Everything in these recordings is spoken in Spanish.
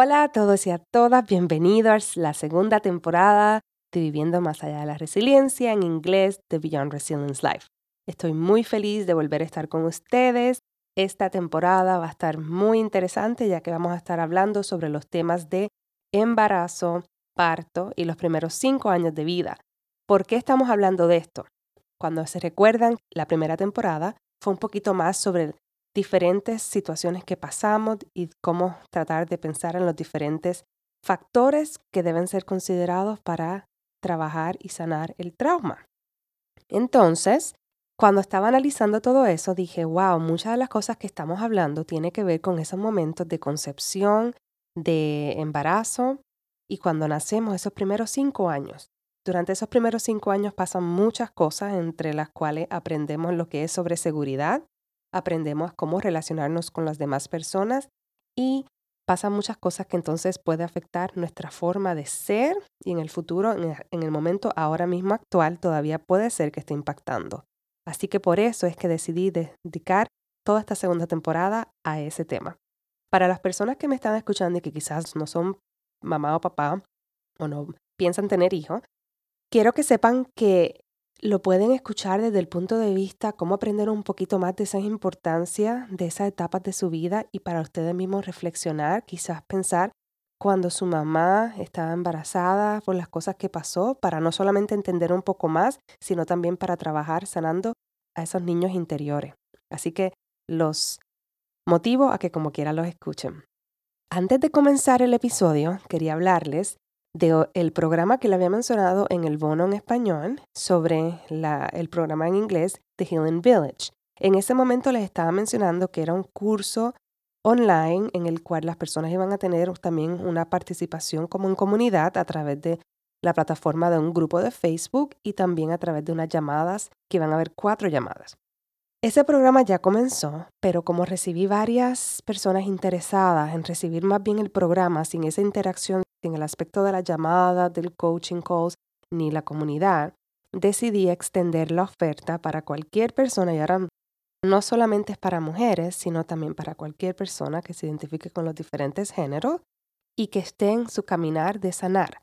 Hola a todos y a todas, bienvenidos a la segunda temporada de Viviendo más allá de la resiliencia, en inglés, The Beyond Resilience Life. Estoy muy feliz de volver a estar con ustedes. Esta temporada va a estar muy interesante ya que vamos a estar hablando sobre los temas de embarazo, parto y los primeros cinco años de vida. ¿Por qué estamos hablando de esto? Cuando se recuerdan, la primera temporada fue un poquito más sobre diferentes situaciones que pasamos y cómo tratar de pensar en los diferentes factores que deben ser considerados para trabajar y sanar el trauma. Entonces, cuando estaba analizando todo eso, dije, wow, muchas de las cosas que estamos hablando tiene que ver con esos momentos de concepción, de embarazo y cuando nacemos, esos primeros cinco años. Durante esos primeros cinco años pasan muchas cosas, entre las cuales aprendemos lo que es sobre seguridad, aprendemos cómo relacionarnos con las demás personas y pasan muchas cosas que entonces puede afectar nuestra forma de ser y en el futuro, en el momento ahora mismo actual, todavía puede ser que esté impactando. Así que por eso es que decidí dedicar toda esta segunda temporada a ese tema. Para las personas que me están escuchando y que quizás no son mamá o papá o no piensan tener hijos, quiero que sepan que lo pueden escuchar desde el punto de vista cómo aprender un poquito más de esa importancia de esas etapas de su vida y para ustedes mismos reflexionar, quizás pensar cuando su mamá estaba embarazada por las cosas que pasó, para no solamente entender un poco más, sino también para trabajar sanando a esos niños interiores. Así que los motivo a que como quiera los escuchen. Antes de comenzar el episodio, quería hablarles del programa que le había mencionado en el bono en español sobre el programa en inglés The Healing Village. En ese momento les estaba mencionando que era un curso online en el cual las personas iban a tener también una participación como en comunidad a través de la plataforma de un grupo de Facebook y también a través de unas llamadas, que van a haber cuatro llamadas. Ese programa ya comenzó, pero como recibí varias personas interesadas en recibir más bien el programa sin esa interacción, sin el aspecto de la llamada, del coaching calls, ni la comunidad, decidí extender la oferta para cualquier persona y ahora no solamente es para mujeres, sino también para cualquier persona que se identifique con los diferentes géneros y que esté en su caminar de sanar.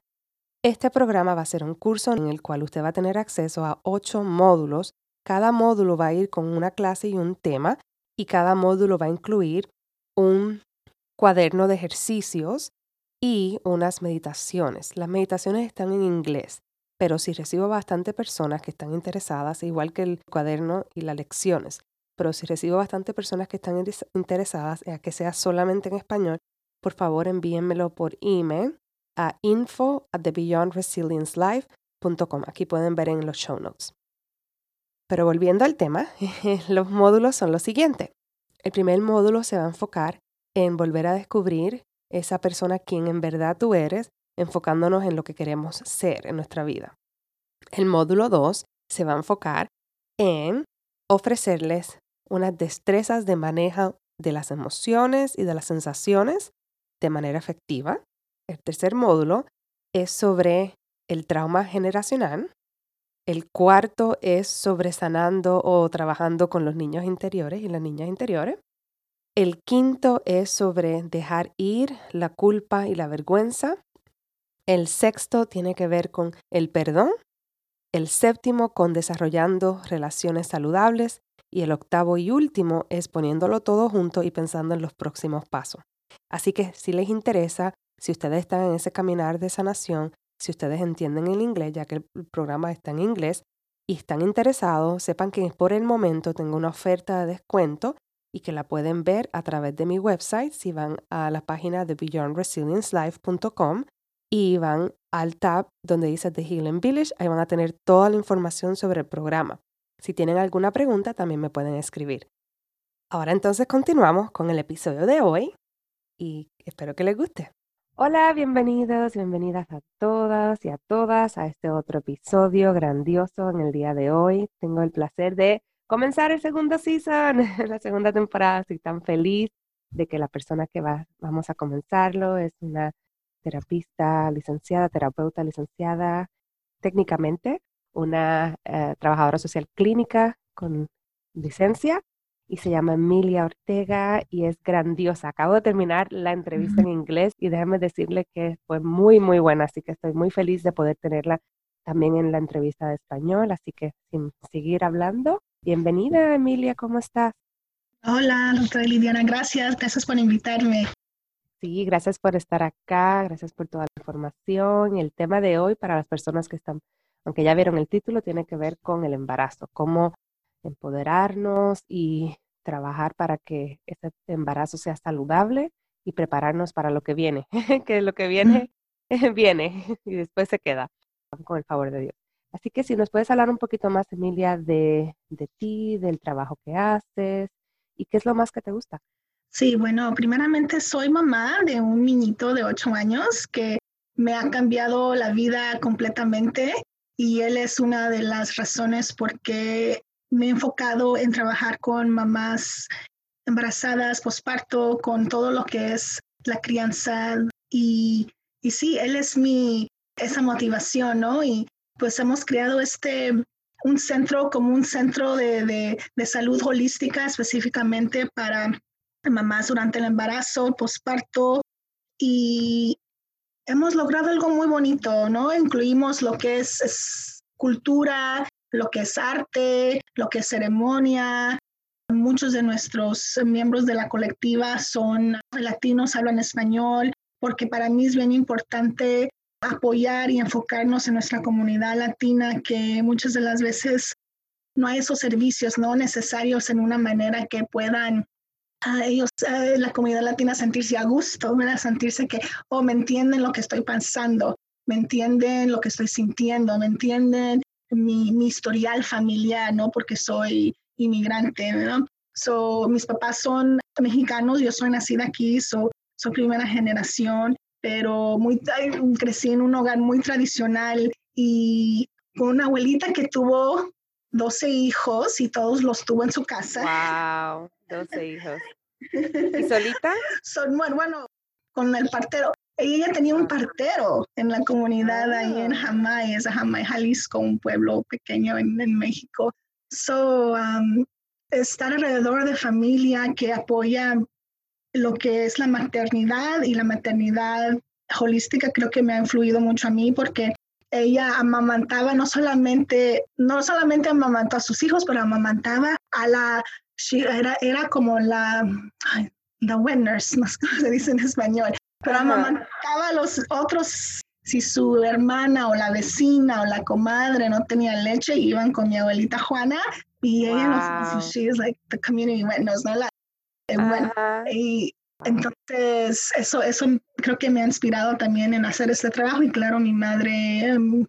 Este programa va a ser un curso en el cual usted va a tener acceso a ocho módulos cada módulo va a ir con una clase y un tema y cada módulo va a incluir un cuaderno de ejercicios y unas meditaciones. Las meditaciones están en inglés, pero si recibo bastante personas que están interesadas, igual que el cuaderno y las lecciones, pero si recibo bastante personas que están interesadas a que sea solamente en español, por favor envíenmelo por email a info at thebeyondresilience.life.com. Aquí pueden ver en los show notes. Pero volviendo al tema, los módulos son los siguientes. El primer módulo se va a enfocar en volver a descubrir esa persona quien en verdad tú eres, enfocándonos en lo que queremos ser en nuestra vida. El módulo 2 se va a enfocar en ofrecerles unas destrezas de manejo de las emociones y de las sensaciones de manera efectiva. El tercer módulo es sobre el trauma generacional el cuarto es sobre sanando o trabajando con los niños interiores y las niñas interiores. El quinto es sobre dejar ir la culpa y la vergüenza. El sexto tiene que ver con el perdón. El séptimo con desarrollando relaciones saludables. Y el octavo y último es poniéndolo todo junto y pensando en los próximos pasos. Así que si les interesa, si ustedes están en ese caminar de sanación, si ustedes entienden el inglés, ya que el programa está en inglés y están interesados, sepan que por el momento tengo una oferta de descuento y que la pueden ver a través de mi website si van a la página de beyondresilience.life.com y van al tab donde dice The Healing Village, ahí van a tener toda la información sobre el programa. Si tienen alguna pregunta, también me pueden escribir. Ahora entonces continuamos con el episodio de hoy y espero que les guste. Hola, bienvenidos, bienvenidas a todas y a todas a este otro episodio grandioso en el día de hoy. Tengo el placer de comenzar el segundo season, la segunda temporada. Estoy tan feliz de que la persona que va, vamos a comenzarlo es una terapista licenciada, terapeuta licenciada técnicamente, una eh, trabajadora social clínica con licencia y se llama Emilia Ortega y es grandiosa. Acabo de terminar la entrevista en inglés y déjame decirle que fue muy, muy buena, así que estoy muy feliz de poder tenerla también en la entrevista de español, así que sin seguir hablando, bienvenida Emilia, ¿cómo estás? Hola, doctora Lidiana, gracias, gracias por invitarme. Sí, gracias por estar acá, gracias por toda la información. El tema de hoy para las personas que están, aunque ya vieron el título, tiene que ver con el embarazo, cómo empoderarnos y trabajar para que ese embarazo sea saludable y prepararnos para lo que viene, que lo que viene, viene y después se queda, con el favor de Dios. Así que si nos puedes hablar un poquito más, Emilia, de, de ti, del trabajo que haces y qué es lo más que te gusta. Sí, bueno, primeramente soy mamá de un niñito de ocho años que me ha cambiado la vida completamente y él es una de las razones por qué me he enfocado en trabajar con mamás embarazadas, posparto, con todo lo que es la crianza y, y sí, él es mi, esa motivación, ¿no? Y pues hemos creado este, un centro como un centro de, de, de salud holística específicamente para mamás durante el embarazo, posparto y hemos logrado algo muy bonito, ¿no? Incluimos lo que es, es cultura, lo que es arte, lo que es ceremonia. Muchos de nuestros miembros de la colectiva son latinos, hablan español, porque para mí es bien importante apoyar y enfocarnos en nuestra comunidad latina, que muchas de las veces no hay esos servicios no necesarios en una manera que puedan a ellos, la comunidad latina, sentirse a gusto, ¿verdad? sentirse que, oh, me entienden lo que estoy pensando, me entienden lo que estoy sintiendo, me entienden mi, mi historial familiar, ¿no? Porque soy inmigrante, ¿no? So, mis papás son mexicanos, yo soy nacida aquí, so, soy primera generación, pero muy, crecí en un hogar muy tradicional y con una abuelita que tuvo 12 hijos y todos los tuvo en su casa. ¡Wow! 12 hijos. ¿Y solita? Son, bueno, bueno, con el partero. Ella tenía un partero en la comunidad ahí en ah. Jamay, es Jamay, Jalisco, un pueblo pequeño en, México. So, um, estar alrededor de familia que apoya lo que es la maternidad y la maternidad holística creo que me ha influido mucho a mí porque ella amamantaba no solamente, no solamente amamantó a sus hijos, pero amamantaba a la, era, era como la, the winners, no sé cómo se dice en español, pero amamantaba a los otros, si su hermana o la vecina o la comadre no tenía leche, iban con mi abuelita Juana y ella nos, she is like the community witness, ¿no? La, eh, y entonces, eso, eso creo que me ha inspirado también en hacer este trabajo y claro, mi madre, em,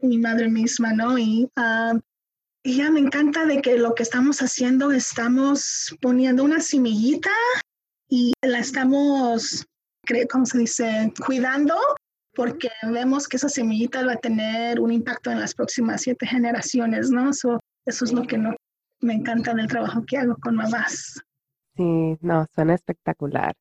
mi madre misma, ¿no? Y, y ya me encanta de que lo que estamos haciendo, estamos poniendo una semillita y la estamos, ¿cómo se dice? Cuidando porque vemos que esa semillita va a tener un impacto en las próximas siete generaciones, ¿no? eso es lo que no, me encanta del trabajo que hago con mamás. Sí, no, suena espectacular.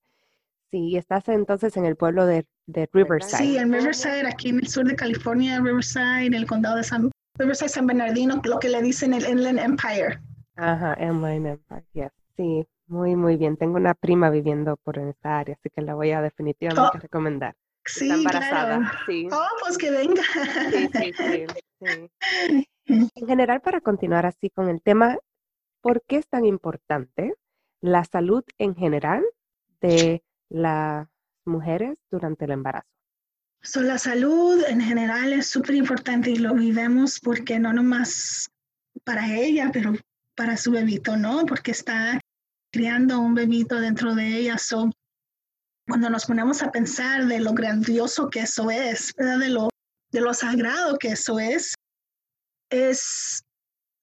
Sí, estás entonces en el pueblo de, Riverside. Sí, en Riverside, aquí en el sur de California, Riverside, en el condado de San Riverside, San Bernardino, lo que le dicen el Inland Empire. Ajá, Inland Empire, Sí, muy, muy bien. Tengo una prima viviendo por esta área, así que la voy a definitivamente oh, recomendar. Sí, embarazada. Claro. Sí. Oh, pues que venga. Sí, sí, sí, En general, para continuar así con el tema, ¿por qué es tan importante la salud en general de las mujeres durante el embarazo? la salud en general es súper importante y lo vivemos porque no nomás para ella, pero para su bebito, ¿no? Porque está criando un bebito dentro de ella. So, cuando nos ponemos a pensar de lo grandioso que eso es, De lo, de lo sagrado que eso es, es,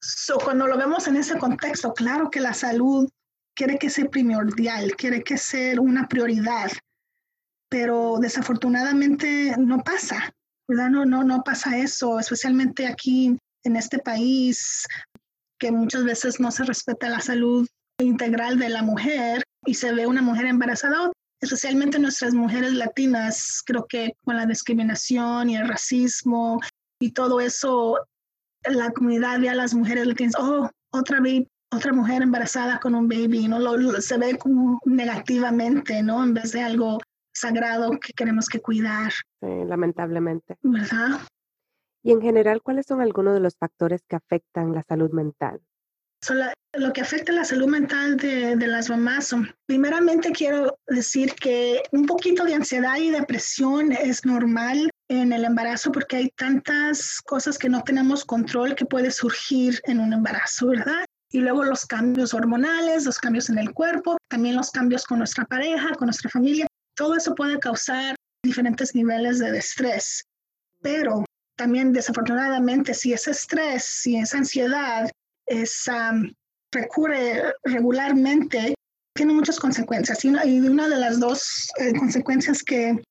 so, cuando lo vemos en ese contexto, claro que la salud quiere que sea primordial, quiere que sea una prioridad, pero desafortunadamente no pasa, ¿verdad? No, no, no pasa eso, especialmente aquí en este país, que muchas veces no se respeta la salud integral de la mujer y se ve una mujer embarazada, especialmente nuestras mujeres latinas, creo que con la discriminación y el racismo y todo eso, la comunidad ve a las mujeres latinas, oh, otra vez otra mujer embarazada con un baby, ¿no? Lo, se ve como negativamente, ¿no? En vez de algo sagrado que queremos que cuidar. Sí, lamentablemente. ¿Verdad? Y en general, ¿cuáles son algunos de los factores que afectan la salud mental? lo que afecta la salud mental de, de, las mamás son, primeramente quiero decir que un poquito de ansiedad y depresión es normal en el embarazo porque hay tantas cosas que no tenemos control que puede surgir en un embarazo, ¿verdad? Y luego los cambios hormonales, los cambios en el cuerpo, también los cambios con nuestra pareja, con nuestra familia. Todo eso puede causar diferentes niveles de estrés. Pero también desafortunadamente si ese estrés, si esa ansiedad es, recurre regularmente, tiene muchas consecuencias. Y una, de las dos eh, consecuencias que,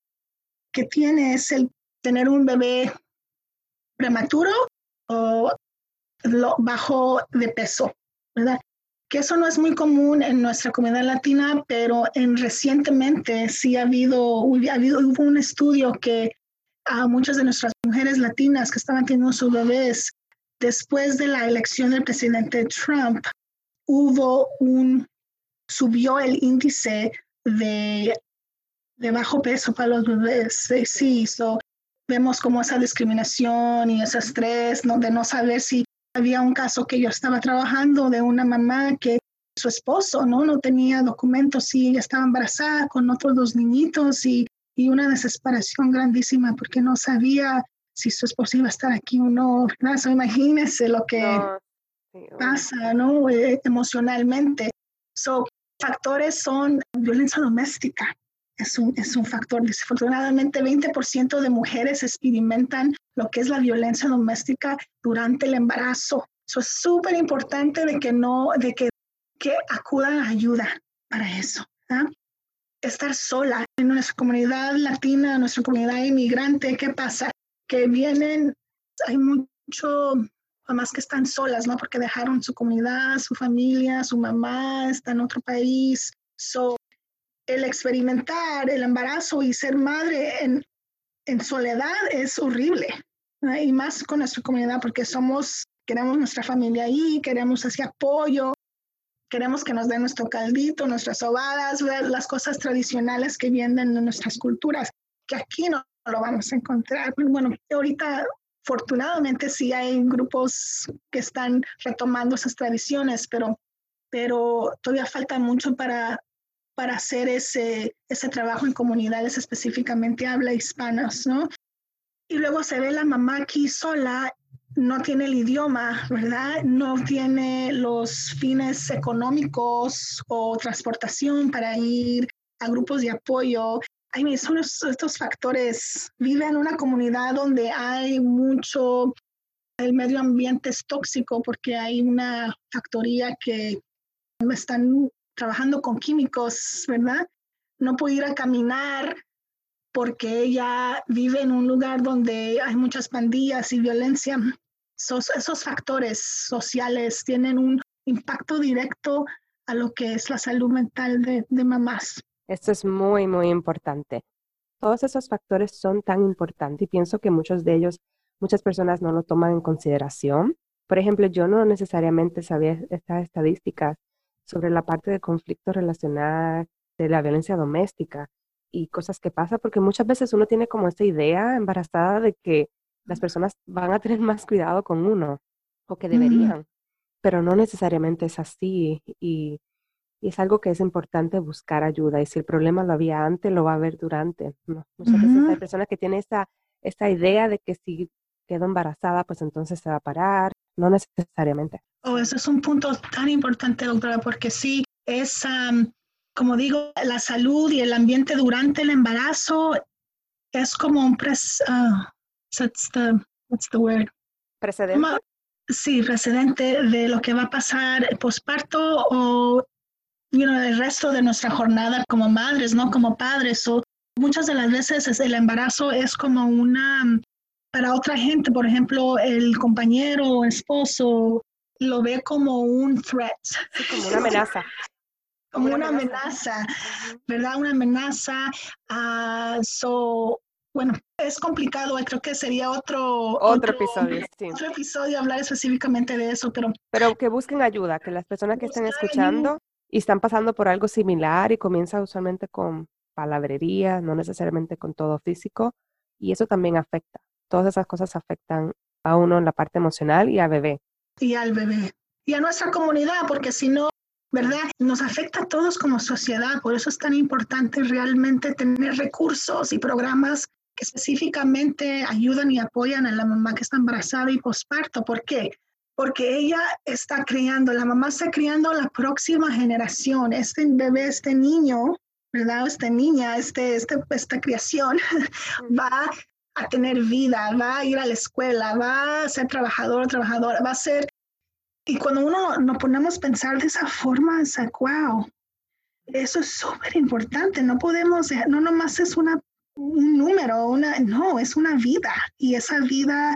que tiene es el tener un bebé prematuro o bajo de peso. ¿Verdad? Que eso no es muy común en nuestra comunidad latina, pero en recientemente sí ha habido, ha habido hubo un estudio que a muchas de nuestras mujeres latinas que estaban teniendo sus bebés después de la elección del presidente Trump, hubo un, subió el índice de, de bajo peso para los bebés. Sí, so, vemos como esa discriminación y ese estrés ¿no? de no saber si había un caso que yo estaba trabajando de una mamá que su esposo no, no tenía documentos y ella estaba embarazada con otros dos niñitos y, y una desesperación grandísima porque no sabía si su esposo iba a estar aquí o no. ¿verdad? imagínese lo que pasa ¿no? Eh, emocionalmente. So, factores son violencia doméstica, es un, es un factor. Desafortunadamente, 20% de mujeres experimentan lo que es la violencia doméstica durante el embarazo. Eso es súper importante de que no, de que, que acudan a ayuda para eso. Estar sola en nuestra comunidad latina, nuestra comunidad inmigrante, ¿qué pasa? Que vienen, hay mucho mamás que están solas, ¿no? Porque dejaron su comunidad, su familia, su mamá está en otro país. So, el experimentar el embarazo y ser madre en, en soledad es horrible. Y más con nuestra comunidad porque somos, queremos nuestra familia ahí, queremos ese apoyo, queremos que nos den nuestro caldito, nuestras sobadas, las cosas tradicionales que vienen de nuestras culturas, que aquí no lo vamos a encontrar. Bueno, ahorita afortunadamente sí hay grupos que están retomando esas tradiciones, pero, pero todavía falta mucho para para hacer ese, ese trabajo en comunidades específicamente habla hispanas, ¿no? Y luego se ve la mamá aquí sola, no tiene el idioma, ¿verdad? No tiene los fines económicos o transportación para ir a grupos de apoyo. Ay, son estos factores. Vive en una comunidad donde hay mucho, el medio ambiente es tóxico porque hay una factoría que están trabajando con químicos, ¿verdad? No puede ir a caminar porque ella vive en un lugar donde hay muchas pandillas y violencia. esos factores sociales tienen un impacto directo a lo que es la salud mental de, de mamás. Esto es muy, muy importante. Todos esos factores son tan importantes y pienso que muchos de ellos, muchas personas no lo toman en consideración. Por ejemplo, yo no necesariamente sabía estas estadísticas sobre la parte de conflicto relacional, de la violencia doméstica y cosas que pasan, porque muchas veces uno tiene como esta idea embarazada de que las personas van a tener más cuidado con uno o que deberían, pero no necesariamente es así y, y, es algo que es importante buscar ayuda y si el problema lo había antes, lo va a haber durante. Muchas veces hay personas que tienen esta, esta idea de que si quedo embarazada, pues entonces se va a parar, no necesariamente. Oh, eso es un punto tan importante, doctora, porque sí, es, como digo, la salud y el ambiente durante el embarazo es como un pres, uh, the, what's the word? Precedente. sí, precedente de lo que va a pasar posparto o el resto de nuestra jornada como madres, ¿no? Como padres. O muchas de las veces el embarazo es como una, para otra gente, por ejemplo, el compañero o esposo lo ve como un threat. como una amenaza. Como una, amenaza. ¿verdad? Una amenaza. Uh, so, bueno, es complicado, creo que sería otro, otro, episodio, sí. Otro episodio hablar específicamente de eso, pero... Pero que busquen ayuda, que las personas que estén escuchando y están pasando por algo similar y comienza usualmente con palabrería, no necesariamente con todo físico, y eso también afecta. Todas esas cosas afectan a uno en la parte emocional y al bebé. Y al bebé. Y a nuestra comunidad, porque si no, ¿verdad? Nos afecta a todos como sociedad, por eso es tan importante realmente tener recursos y programas que específicamente ayudan y apoyan a la mamá que está embarazada y posparto. ¿Por qué? Porque ella está criando, la mamá está criando la próxima generación, este bebé, este niño, ¿verdad? Esta niña, este, este, esta creación va a tener vida, va a ir a la escuela, va a ser trabajador, trabajadora, va a ser... Y cuando uno nos ponemos a pensar de esa forma, es wow, eso es súper importante. No podemos, no nomás es una un número, una, no, es una vida y esa vida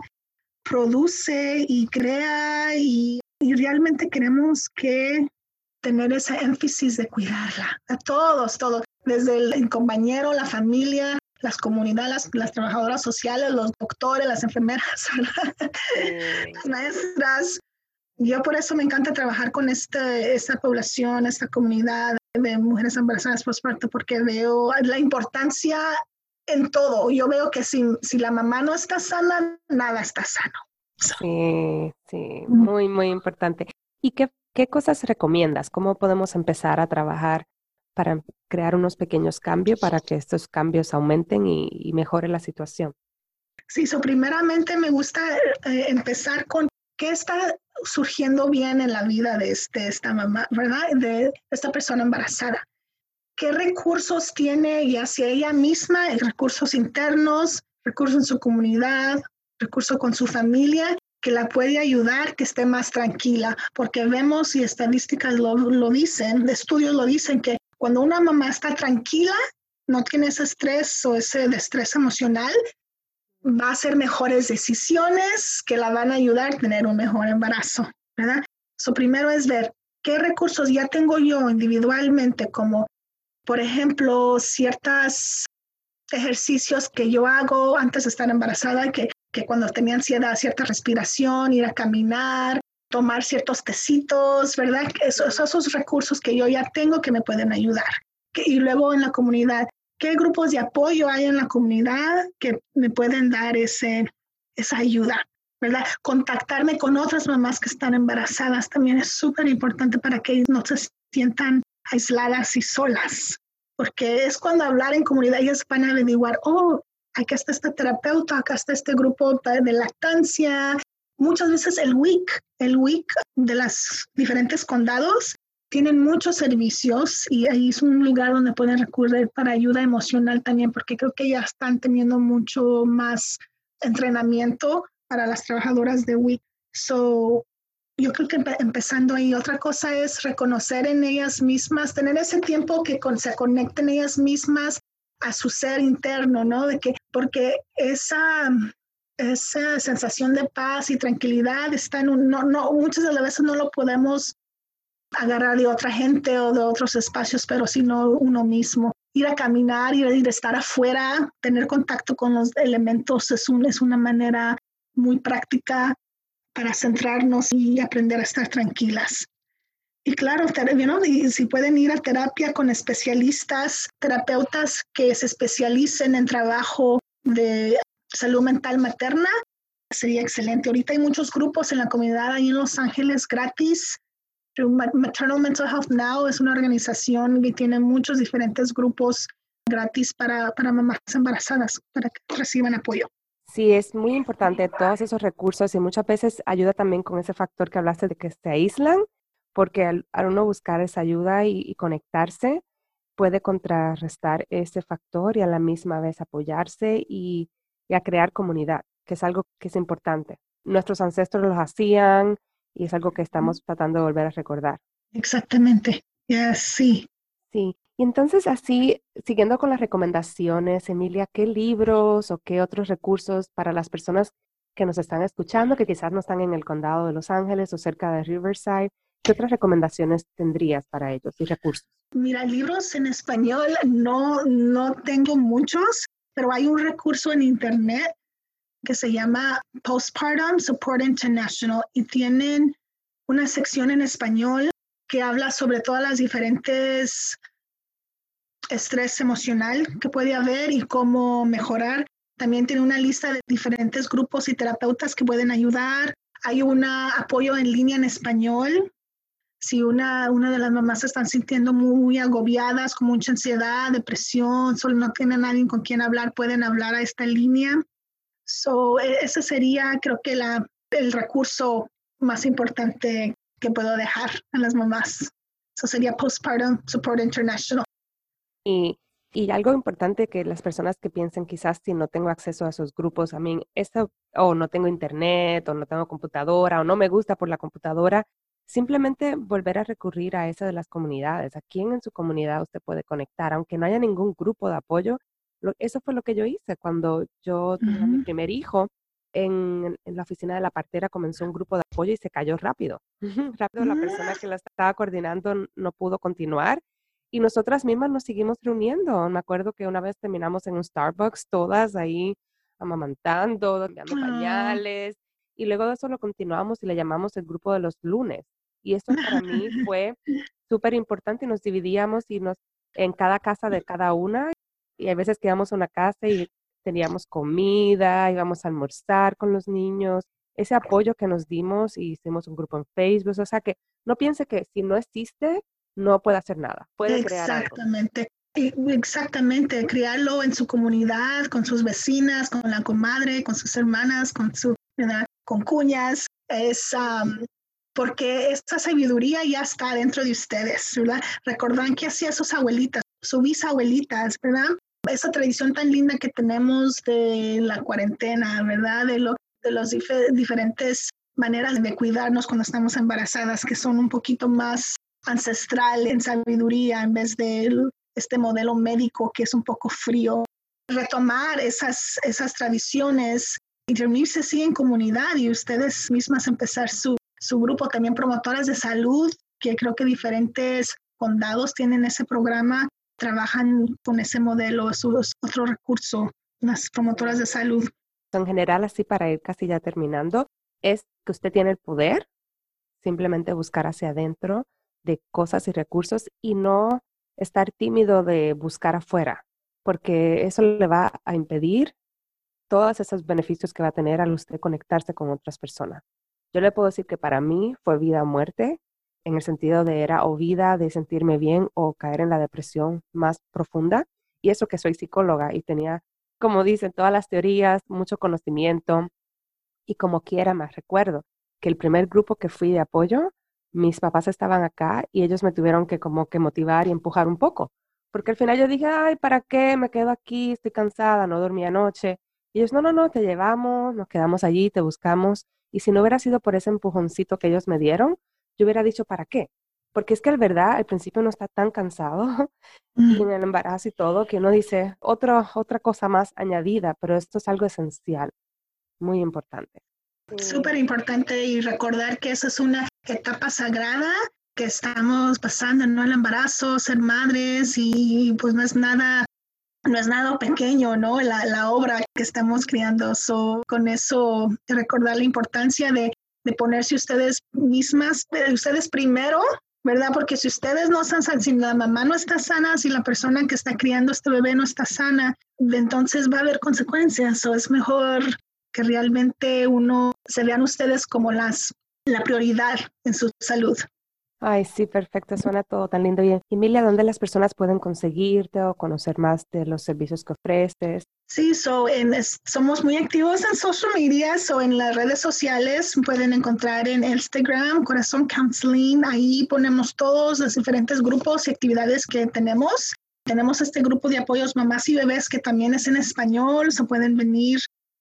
produce y crea y, realmente queremos que tener ese énfasis de cuidarla, a todos, todos, desde el, compañero, la familia, las comunidades, las, trabajadoras sociales, los doctores, las enfermeras, las maestras. Yo por eso me encanta trabajar con este, esta población, esta comunidad de mujeres embarazadas postparto, porque veo la importancia en todo. Yo veo que si, si la mamá no está sana, nada está sano. Sí, sí, muy, muy importante. ¿Y qué, qué cosas recomiendas? ¿Cómo podemos empezar a trabajar para crear unos pequeños cambios para que estos cambios aumenten y, y mejore la situación? Sí, so primeramente me gusta eh, empezar con qué está surgiendo bien en la vida de este, esta mamá, ¿verdad? De esta persona embarazada qué recursos tiene ya hacia ella misma, recursos internos, recursos en su comunidad, recursos con su familia, que la puede ayudar que esté más tranquila, porque vemos y estadísticas lo, lo dicen, estudios lo dicen, que cuando una mamá está tranquila, no tiene ese estrés o ese estrés emocional, va a hacer mejores decisiones que la van a ayudar a tener un mejor embarazo, ¿verdad? So, primero es ver qué recursos ya tengo yo individualmente como por ejemplo, ciertos ejercicios que yo hago antes de estar embarazada, que, que cuando tenía ansiedad, cierta respiración, ir a caminar, tomar ciertos tecitos, ¿verdad? Esos, esos recursos que yo ya tengo que me pueden ayudar. y luego en la comunidad, ¿qué grupos de apoyo hay en la comunidad que me pueden dar ese, esa ayuda? ¿verdad? Contactarme con otras mamás que están embarazadas también es súper importante para que no se sientan aisladas y solas, porque es cuando hablar en comunidad ellas van a averiguar, oh, acá está este terapeuta, acá está este grupo de lactancia. Muchas veces el WIC, el WIC de los diferentes condados, tienen muchos servicios y ahí es un lugar donde pueden recurrir para ayuda emocional también, porque creo que ya están teniendo mucho más entrenamiento para las trabajadoras de WIC. So, yo creo que empezando ahí, otra cosa es reconocer en ellas mismas, tener ese tiempo que se conecten ellas mismas a su ser interno, ¿no? De que, porque esa, esa sensación de paz y tranquilidad está en un, no, no, muchas de las veces no lo podemos agarrar de otra gente o de otros espacios, pero sino uno mismo. Ir a caminar, ir, ir a estar afuera, tener contacto con los elementos es, un, es una manera muy práctica para centrarnos y aprender a estar tranquilas. Y claro, si pueden ir a terapia con especialistas, terapeutas que se especialicen en trabajo de salud mental materna, sería excelente. Ahorita hay muchos grupos en la comunidad ahí en Los Ángeles gratis. Maternal Mental Health Now es una organización que tiene muchos diferentes grupos gratis para, para mamás embarazadas, para que reciban apoyo. Sí, es muy importante todos esos recursos y muchas veces ayuda también con ese factor que hablaste de que se aíslan, porque al, uno buscar esa ayuda y, conectarse, puede contrarrestar ese factor y a la misma vez apoyarse y, a crear comunidad, que es algo que es importante. Nuestros ancestros los hacían y es algo que estamos tratando de volver a recordar. Exactamente. sí. Sí. Y entonces así, siguiendo con las recomendaciones, Emilia, ¿qué libros o qué otros recursos para las personas que nos están escuchando, que quizás no están en el condado de Los Ángeles o cerca de Riverside, ¿qué otras recomendaciones tendrías para ellos y recursos? Mira, libros en español no, no tengo muchos, pero hay un recurso en internet que se llama Postpartum Support International y tienen una sección en español que habla sobre todas las diferentes estrés emocional que puede haber y cómo mejorar. También tiene una lista de diferentes grupos y terapeutas que pueden ayudar. Hay un apoyo en línea en español. Si una, una de las mamás se están sintiendo muy agobiadas, con mucha ansiedad, depresión, solo no tienen nadie con quien hablar, pueden hablar a esta línea. So, e, ese sería, creo que, la, el recurso más importante que puedo dejar a las mamás. Eso sería Postpartum Support International. Y, y, algo importante que las personas que piensen quizás si no tengo acceso a esos grupos, a mí, esto, o no tengo internet, o no tengo computadora, o no me gusta por la computadora, simplemente volver a recurrir a esa de las comunidades. ¿A quién en su comunidad usted puede conectar? Aunque no haya ningún grupo de apoyo, eso fue lo que yo hice cuando yo tuve mi primer hijo. En, en, la oficina de la partera comenzó un grupo de apoyo y se cayó rápido. rápido la persona que la estaba coordinando no pudo continuar y nosotras mismas nos seguimos reuniendo. Me acuerdo que una vez terminamos en un Starbucks, todas ahí amamantando, dando ah. pañales, y luego de eso lo continuamos y le llamamos el grupo de los lunes. Y eso para mí fue súper importante nos dividíamos y nos en cada casa de cada una y a veces quedamos en una casa y teníamos comida, íbamos a almorzar con los niños, ese apoyo que nos dimos y hicimos un grupo en Facebook, o sea que no piense que si no existe no puede hacer nada, puede crear algo. Exactamente. Exactamente, criarlo en su comunidad, con sus vecinas, con la comadre, con sus hermanas, con su, con cuñas, es porque esta sabiduría ya está dentro de ustedes, ¿verdad? Recordan que hacía sus abuelitas, sus bisabuelitas, ¿verdad? Esa tradición tan linda que tenemos de la cuarentena, ¿verdad? De, lo, de las diferentes maneras de cuidarnos cuando estamos embarazadas, que son un poquito más ancestral en sabiduría en vez de este modelo médico que es un poco frío. Retomar esas, esas tradiciones y reunirse así en comunidad y ustedes mismas empezar su, su grupo, también promotoras de salud, que creo que diferentes condados tienen ese programa, trabajan con ese modelo, es otro recurso, las promotoras de salud. En general, así para ir casi ya terminando, es que usted tiene el poder, simplemente buscar hacia adentro de cosas y recursos y no estar tímido de buscar afuera, porque eso le va a impedir todos esos beneficios que va a tener al usted conectarse con otras personas. Yo le puedo decir que para mí fue vida o muerte, en el sentido de era o vida de sentirme bien o caer en la depresión más profunda. Y eso que soy psicóloga y tenía, como dicen, todas las teorías, mucho conocimiento. Y como quiera, me recuerdo que el primer grupo que fui de apoyo mis papás estaban acá y ellos me tuvieron que como que motivar y empujar un poco. Porque al final yo dije, ay, ¿para qué? Me quedo aquí, estoy cansada, no dormí anoche. Y ellos, no, no, no, te llevamos, nos quedamos allí, te buscamos. Y si no hubiera sido por ese empujoncito que ellos me dieron, yo hubiera dicho, ¿para qué? Porque es que al verdad, al principio uno está tan cansado y en el embarazo y todo, que uno dice otra otra cosa más añadida, pero esto es algo esencial, muy importante. Súper importante y recordar que eso es una etapa sagrada que estamos pasando, ¿no? El embarazo, ser madres y pues no es nada, no es nada pequeño, ¿no? La, obra que estamos creando. So, con eso, recordar la importancia de, ponerse ustedes mismas, eh, ustedes primero, ¿verdad? Porque si ustedes no están sanas, si la mamá no está sana, si la persona que está criando este bebé no está sana, entonces va a haber consecuencias. O es mejor que realmente uno se vean ustedes como las la prioridad en su salud. Ay, sí, perfecto, suena todo tan lindo. Y Emilia, ¿dónde las personas pueden conseguirte o conocer más de los servicios que ofreces? Sí, so, en, somos muy activos en social media, o en las redes sociales pueden encontrar en Instagram, Corazón Counseling, ahí ponemos todos los diferentes grupos y actividades que tenemos. Tenemos este grupo de apoyos mamás y bebés que también es en español, se pueden venir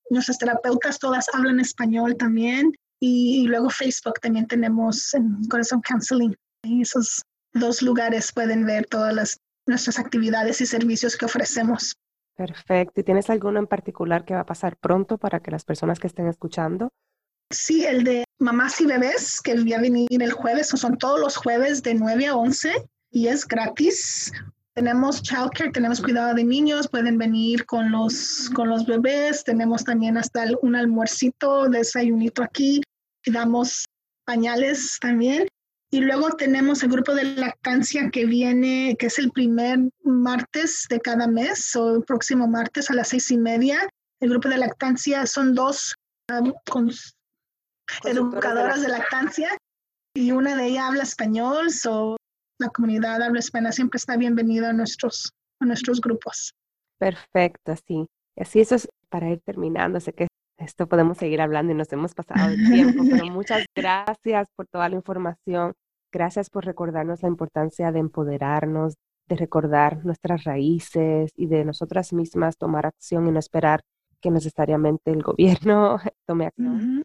Nuestras terapeutas todas hablan español también. Y, luego Facebook también tenemos en Corazón Counseling. Y esos, dos lugares pueden ver todas las, nuestras actividades y servicios que ofrecemos. Perfecto. ¿Y tienes alguno en particular que va a pasar pronto para que las personas que estén escuchando? Sí, el de mamás y bebés, que voy a venir el jueves, son todos los jueves de 9 a 11 y es gratis. Tenemos childcare, tenemos cuidado de niños, pueden venir con los, con los bebés, tenemos también hasta un almuercito, desayunito aquí, y damos pañales también. Y luego tenemos el grupo de lactancia que viene, que es el primer martes de cada mes, o el próximo martes a las seis y media. El grupo de lactancia son dos um, educadoras de lactancia y una de ellas habla español, o la comunidad habla español siempre está bienvenida a nuestros, a nuestros grupos. Perfecto, sí. Así eso es para ir terminando. Sé que esto podemos seguir hablando y nos hemos pasado el tiempo, pero muchas gracias por toda la información. Gracias por recordarnos la importancia de empoderarnos, de recordar nuestras raíces y de nosotras mismas tomar acción y no esperar que necesariamente el gobierno tome acción,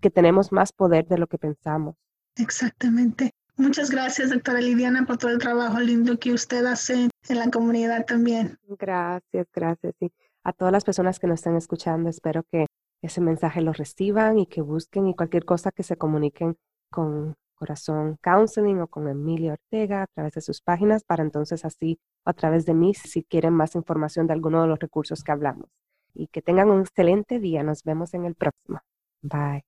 que tenemos más poder de lo que pensamos. Exactamente. Muchas gracias, doctora Lidiana, por todo el trabajo lindo que usted hace en la comunidad también. Gracias, gracias. Y a todas las personas que nos están escuchando, espero que ese mensaje lo reciban y que busquen y cualquier cosa que se comuniquen con Corazón Counseling o con Emilia Ortega a través de sus páginas para entonces así a través de mí si quieren más información de alguno de los recursos que hablamos. Y que tengan un excelente día. Nos vemos en el próximo. Bye.